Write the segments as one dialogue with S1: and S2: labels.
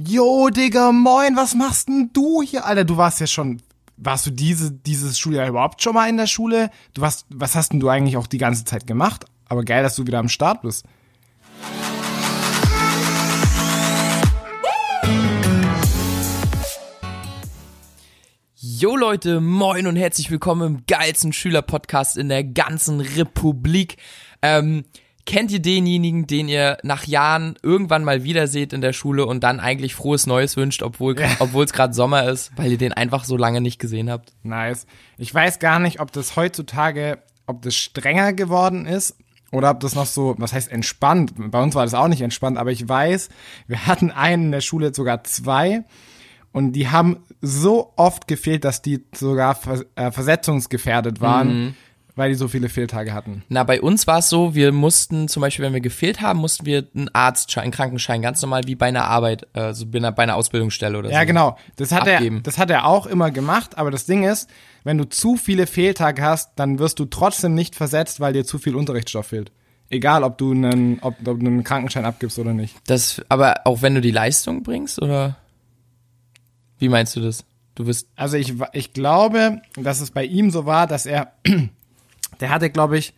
S1: Jo, Digga, moin, was machst denn du hier? Alter, du warst ja schon, warst du diese, dieses Schuljahr überhaupt schon mal in der Schule? Du warst, was hast denn du eigentlich auch die ganze Zeit gemacht? Aber geil, dass du wieder am Start bist.
S2: Jo Leute, moin und herzlich willkommen im geilsten Schülerpodcast in der ganzen Republik. Ähm, kennt ihr denjenigen, den ihr nach Jahren irgendwann mal wieder seht in der Schule und dann eigentlich frohes Neues wünscht, obwohl obwohl es gerade Sommer ist, weil ihr den einfach so lange nicht gesehen habt?
S1: Nice. Ich weiß gar nicht, ob das heutzutage, ob das strenger geworden ist oder ob das noch so, was heißt entspannt. Bei uns war das auch nicht entspannt, aber ich weiß, wir hatten einen in der Schule, sogar zwei. Und die haben so oft gefehlt, dass die sogar vers äh, versetzungsgefährdet waren,
S2: Mhm.
S1: Weil die so viele Fehltage hatten.
S2: Na, bei uns war es so, wir mussten zum Beispiel, wenn wir gefehlt haben, mussten wir einen Arztschein, einen Krankenschein, ganz normal wie bei einer Arbeit, äh, so bei einer, bei einer Ausbildungsstelle oder so.
S1: Ja, genau. Das hat er, das hat er auch immer gemacht, aber das Ding ist, wenn du zu viele Fehltage hast, dann wirst du trotzdem nicht versetzt, weil dir zu viel Unterrichtsstoff fehlt. Egal, ob du einen, ob, ob du einen Krankenschein abgibst oder nicht.
S2: Das, aber auch wenn du die Leistung bringst, oder? Wie meinst du das? Du wirst,
S1: Also ich, ich glaube, dass es bei ihm so war, dass er, der hatte, glaube ich,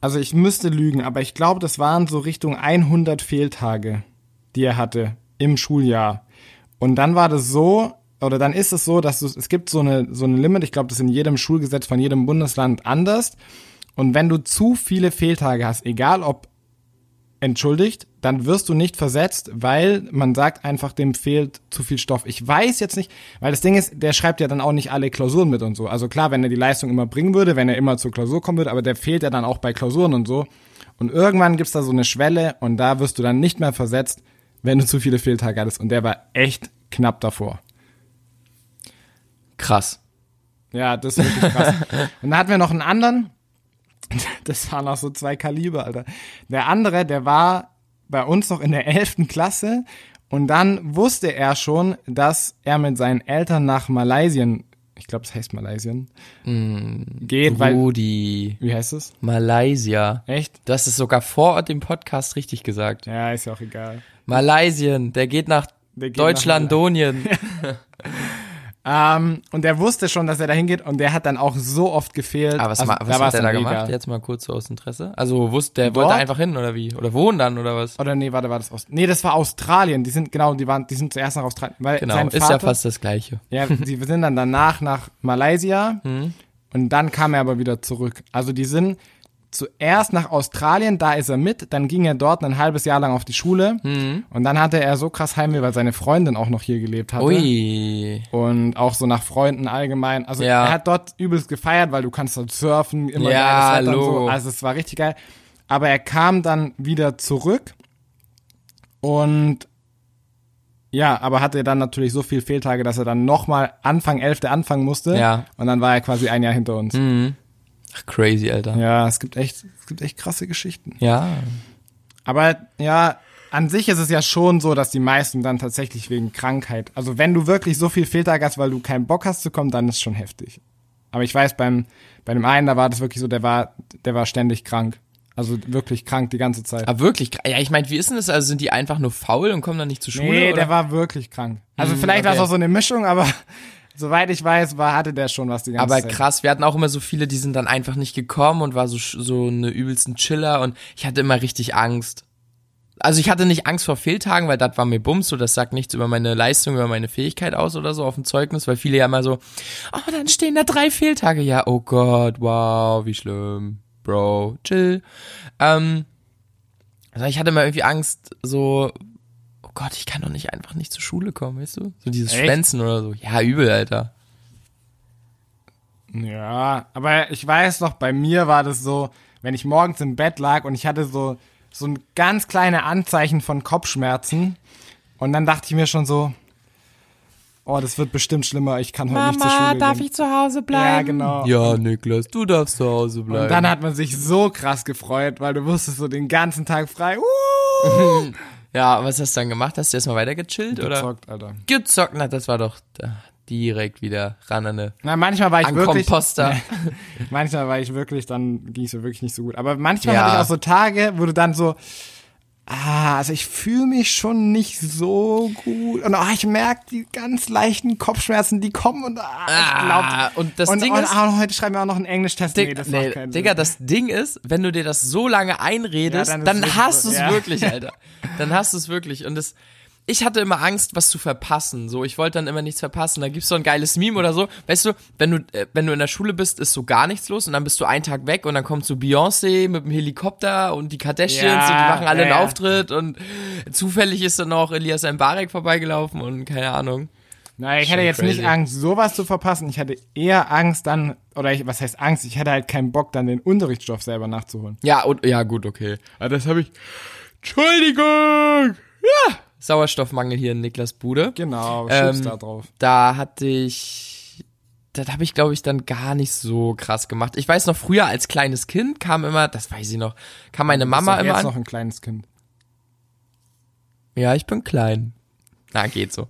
S1: also ich müsste lügen, aber ich glaube, das waren so Richtung 100 Fehltage, die er hatte im Schuljahr. Und dann war das so, oder dann ist es so, dass du, es gibt so eine, so eine Limit, ich glaube, das ist in jedem Schulgesetz von jedem Bundesland anders. Und wenn du zu viele Fehltage hast, egal ob entschuldigt, dann wirst du nicht versetzt, weil man sagt einfach, dem fehlt zu viel Stoff. Ich weiß jetzt nicht, weil das Ding ist, der schreibt ja dann auch nicht alle Klausuren mit und so. Also klar, wenn er die Leistung immer bringen würde, wenn er immer zur Klausur kommen würde, aber der fehlt ja dann auch bei Klausuren und so. Und irgendwann gibt's da so eine Schwelle und da wirst du dann nicht mehr versetzt, wenn du zu viele Fehltage hattest. Und der war echt knapp davor.
S2: krass.
S1: Ja, das ist wirklich krass. und dann hatten wir noch einen anderen. Das waren auch so zwei Kaliber, Alter. Der andere, der war bei uns noch in der 11. Klasse und dann wusste er schon, dass er mit seinen Eltern nach Malaysien, ich glaube, es heißt Malaysien, geht, weil,
S2: Rudi.
S1: wie heißt es?
S2: Malaysia.
S1: Echt?
S2: Hast es sogar vor dem Podcast richtig gesagt.
S1: Ja, ist ja auch egal.
S2: Malaysien, der geht nach
S1: Der geht nach
S2: Deutschlandonien.
S1: Ähm, und der wusste schon, dass er da hingeht und der hat dann auch so oft gefehlt.
S2: Aber was,
S1: Also,
S2: was
S1: war's
S2: hat er da
S1: dann
S2: gemacht?
S1: mega.
S2: Jetzt mal kurz so aus Interesse. Also wusste, der
S1: Dort?
S2: wollte einfach hin oder wie? Oder wohnen dann oder was?
S1: Oder nee, warte, war das aus? Nee, das war Australien. Die sind genau, die waren, die sind zuerst nach Australien, weil
S2: Genau,
S1: sein
S2: ist
S1: Vater,
S2: ja fast das Gleiche.
S1: Ja, die sind dann danach nach Malaysia
S2: Mhm.
S1: und dann kam er aber wieder zurück. Also die sind zuerst nach Australien, da ist er mit, dann ging er dort ein halbes Jahr lang auf die Schule
S2: Mhm.
S1: und dann hatte er so krass Heimweh, weil seine Freundin auch noch hier gelebt hatte.
S2: Ui.
S1: Und auch so nach Freunden allgemein. Also
S2: Ja.
S1: er hat dort übelst gefeiert, weil du kannst dort surfen, immer
S2: Ja,
S1: geiles Wetter und so. Also es war richtig geil. Aber er kam dann wieder zurück und ja, aber hatte dann natürlich so viel Fehltage, dass er dann nochmal Anfang 11. anfangen musste.
S2: Ja.
S1: Und dann war er quasi ein Jahr hinter uns.
S2: Mhm. Ach, crazy, Alter.
S1: Ja, es gibt echt, es gibt echt krasse Geschichten.
S2: Ja.
S1: Aber ja, an sich ist es ja schon so, dass die meisten dann tatsächlich wegen Krankheit, also wenn du wirklich so viel Fehltag hast, weil du keinen Bock hast zu kommen, dann ist schon heftig. Aber ich weiß, beim, bei dem einen, da war das wirklich so, der war, der war ständig krank. Also wirklich krank die ganze Zeit.
S2: Aber wirklich, ja, ich meine, wie ist denn das? Also sind die einfach nur faul und kommen dann nicht zur Schule?
S1: nee,
S2: oder?
S1: der war wirklich krank. Also
S2: Hm,
S1: vielleicht war es
S2: okay.
S1: auch so eine Mischung, aber soweit ich weiß, war, hatte der schon was die ganze
S2: aber
S1: Zeit.
S2: krass, wir hatten auch immer so viele, die sind dann einfach nicht gekommen und war so, so eine übelsten Chiller und ich hatte immer richtig Angst. Also ich hatte nicht Angst vor Fehltagen, weil das war mir Bums, so das sagt nichts über meine Leistung, über meine Fähigkeit aus oder so auf dem Zeugnis, weil viele ja immer so, oh, dann stehen da drei Fehltage, ja, oh Gott, wow, wie schlimm, Bro, chill. Ähm, also ich hatte immer irgendwie Angst, so, Gott, ich kann doch nicht einfach nicht zur Schule kommen, weißt du? So dieses
S1: Echt?
S2: Schwänzen oder so. Ja, übel, Alter.
S1: Ja, aber ich weiß noch, bei mir war das so, wenn ich morgens im Bett lag und ich hatte so, so ein ganz kleine Anzeichen von Kopfschmerzen und dann dachte ich mir schon so, oh, das wird bestimmt schlimmer, ich kann heute nicht zur Schule gehen.
S2: zu Hause
S1: Ja, genau.
S2: Ja, Niklas, du darfst zu Hause bleiben.
S1: Und dann hat man sich so krass gefreut, weil du wusstest so den ganzen Tag frei. Uh,
S2: ja, was hast du dann gemacht? Hast du erstmal weiter gechillt oder?
S1: gezockt, Alter.
S2: Gezockt, na, das war doch direkt wieder ran an eine
S1: Na, manchmal war ich
S2: an
S1: wirklich.
S2: Komposter.
S1: manchmal war ich wirklich, dann ging es mir wirklich nicht so gut. Aber manchmal
S2: Ja.
S1: hatte ich auch so Tage, wo du dann so, Ah, also ich fühle mich schon nicht so gut. Und oh, ich merke die ganz leichten Kopfschmerzen, die kommen und ah, ich glaub,
S2: Ah, und das
S1: und,
S2: Ding
S1: und,
S2: ist,
S1: ah, heute schreiben wir auch noch einen Englisch-Test. Nee, das
S2: nee,
S1: macht keinen
S2: Digga,
S1: Sinn.
S2: das Ding ist, wenn du dir das so lange einredest,
S1: Ja, dann
S2: dann, hast du es
S1: ja.
S2: wirklich, Alter. Dann hast du es wirklich. Und das, ich hatte immer Angst, was zu verpassen. So, ich wollte dann immer nichts verpassen. Da gibt's so ein geiles Meme oder so. Weißt du, wenn du, äh, wenn du in der Schule bist, ist so gar nichts los und dann bist du einen Tag weg und dann kommt so Beyoncé mit dem Helikopter und die Kardashians
S1: Ja,
S2: und die machen alle
S1: ja,
S2: einen. Auftritt und zufällig ist dann auch Elias Mbarek vorbeigelaufen und keine Ahnung.
S1: Nein, ich
S2: Schon
S1: hätte jetzt
S2: crazy.
S1: nicht Angst, sowas zu verpassen. Ich hatte eher Angst dann, oder ich, was heißt Angst? Ich hatte halt keinen Bock, dann den Unterrichtsstoff selber nachzuholen.
S2: Ja, und, ja, gut, okay. Aber das habe ich. Entschuldigung! Sauerstoffmangel hier in Niklas Bude.
S1: Genau,
S2: Ähm,
S1: da drauf.
S2: Da hatte ich. Das habe ich, glaube ich, dann gar nicht so krass gemacht. Ich weiß noch, früher als kleines Kind kam immer, das weiß ich noch, kam meine Mama immer
S1: jetzt
S2: an.
S1: noch ein kleines Kind.
S2: Ja, ich bin klein. Na, geht so.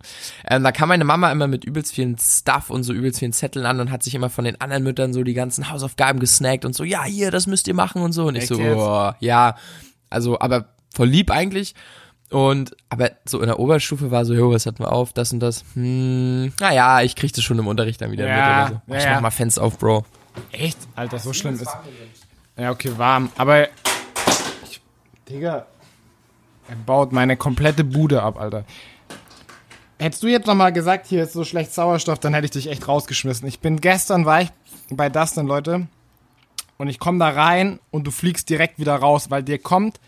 S2: Ähm, da kam meine Mama immer mit übelst vielen Stuff und so übelst vielen Zetteln an und hat sich immer von den anderen Müttern so die ganzen Hausaufgaben gesnackt und so, ja, hier, das müsst ihr machen und so. Und ich
S1: Echt
S2: so,
S1: jetzt?
S2: oh, ja, also, aber voll lieb eigentlich. Und, aber so in der Oberstufe war so, jo, was hatten wir auf, das und das. Hm, naja, ich krieg das schon im Unterricht dann wieder
S1: Ja,
S2: mit oder so.
S1: ja,
S2: ich
S1: ja.
S2: mach mal Fans auf, Bro.
S1: Echt? Alter, so schlimm ist. Ja, okay, warm. Aber. Ich, Digga. Er baut meine komplette Bude ab, Alter. Hättest du jetzt nochmal gesagt, hier ist so schlecht Sauerstoff, dann hätte ich dich echt rausgeschmissen. Ich bin gestern, war ich bei Dustin, Leute. Und ich komme da rein und du fliegst direkt wieder raus, weil dir kommt.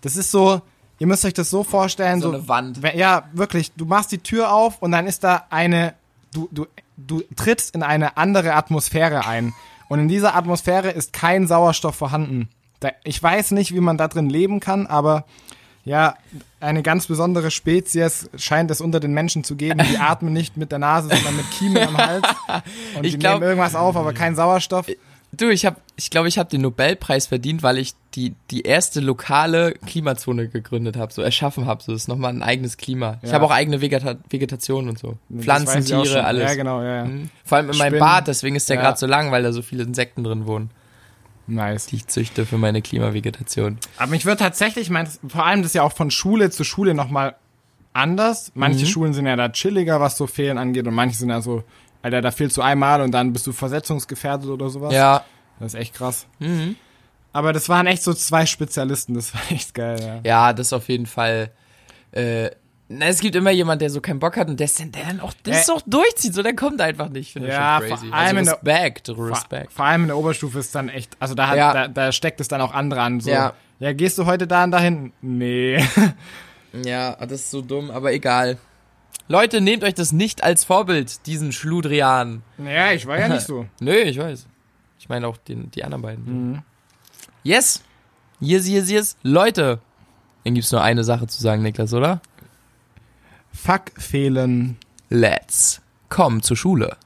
S1: Das ist so. Ihr müsst euch das so vorstellen.
S2: So eine Wand.
S1: Ja, wirklich. Du machst die Tür auf und dann ist da eine. Du, du, du trittst in eine andere Atmosphäre ein. Und in dieser Atmosphäre ist kein Sauerstoff vorhanden. Ich weiß nicht, wie man da drin leben kann, aber ja, eine ganz besondere Spezies scheint es unter den Menschen zu geben. Die atmen nicht mit der Nase, sondern mit Kiemen am Hals. Und
S2: Ich
S1: die
S2: glaub-
S1: nehmen irgendwas auf, aber kein Sauerstoff.
S2: Du, ich habe, ich glaube, ich habe den Nobelpreis verdient, weil ich die die erste lokale Klimazone gegründet habe, so erschaffen habe. So ist nochmal ein eigenes Klima. Ich
S1: Ja.
S2: habe auch eigene Vegeta Vegetation und so,
S1: Das
S2: Pflanzen,
S1: ich
S2: Tiere, alles.
S1: Ja, genau, ja, ja.
S2: Mhm. Vor allem in meinem. Bad, deswegen ist der
S1: Ja.
S2: gerade so lang, weil da so viele Insekten drin wohnen,
S1: Nice.
S2: die ich züchte für meine Klimavegetation.
S1: Aber mich wird tatsächlich, mein, vor allem das ist ja auch von Schule zu Schule nochmal anders. Manche
S2: Mhm.
S1: Schulen sind ja da chilliger, was so Fehlen angeht, und manche sind ja so, Alter, da fehlst du einmal und dann bist du versetzungsgefährdet oder sowas.
S2: Ja,
S1: Das ist echt krass.
S2: mhm.
S1: Aber das waren echt so zwei Spezialisten, das war echt geil, ja.
S2: ja, das ist auf jeden Fall. Äh, na, es gibt immer jemand, der so keinen Bock hat und der, der dann auch das
S1: Äh.
S2: auch durchzieht, so der kommt einfach nicht. Finde ich
S1: Ja,
S2: schon crazy.
S1: vor allem in
S2: also
S1: der-
S2: Respekt,
S1: Vor,
S2: Respekt.
S1: vor allem in der Oberstufe ist dann echt, also da, hat,
S2: Ja.
S1: da, da steckt es dann auch andere an. So,
S2: Ja.
S1: ja. gehst du heute da und dahin? Nee.
S2: Ja, das ist so dumm, aber egal. Leute, nehmt euch das nicht als Vorbild, diesen Schludrian.
S1: ja, ich war ja nicht so.
S2: Nö, ich weiß. Ich meine auch den, die anderen beiden. Yes. Yes, yes, yes. Leute. Dann gibt's nur eine Sache zu sagen, Niklas, oder?
S1: Fuck fehlen.
S2: Let's come zur Schule.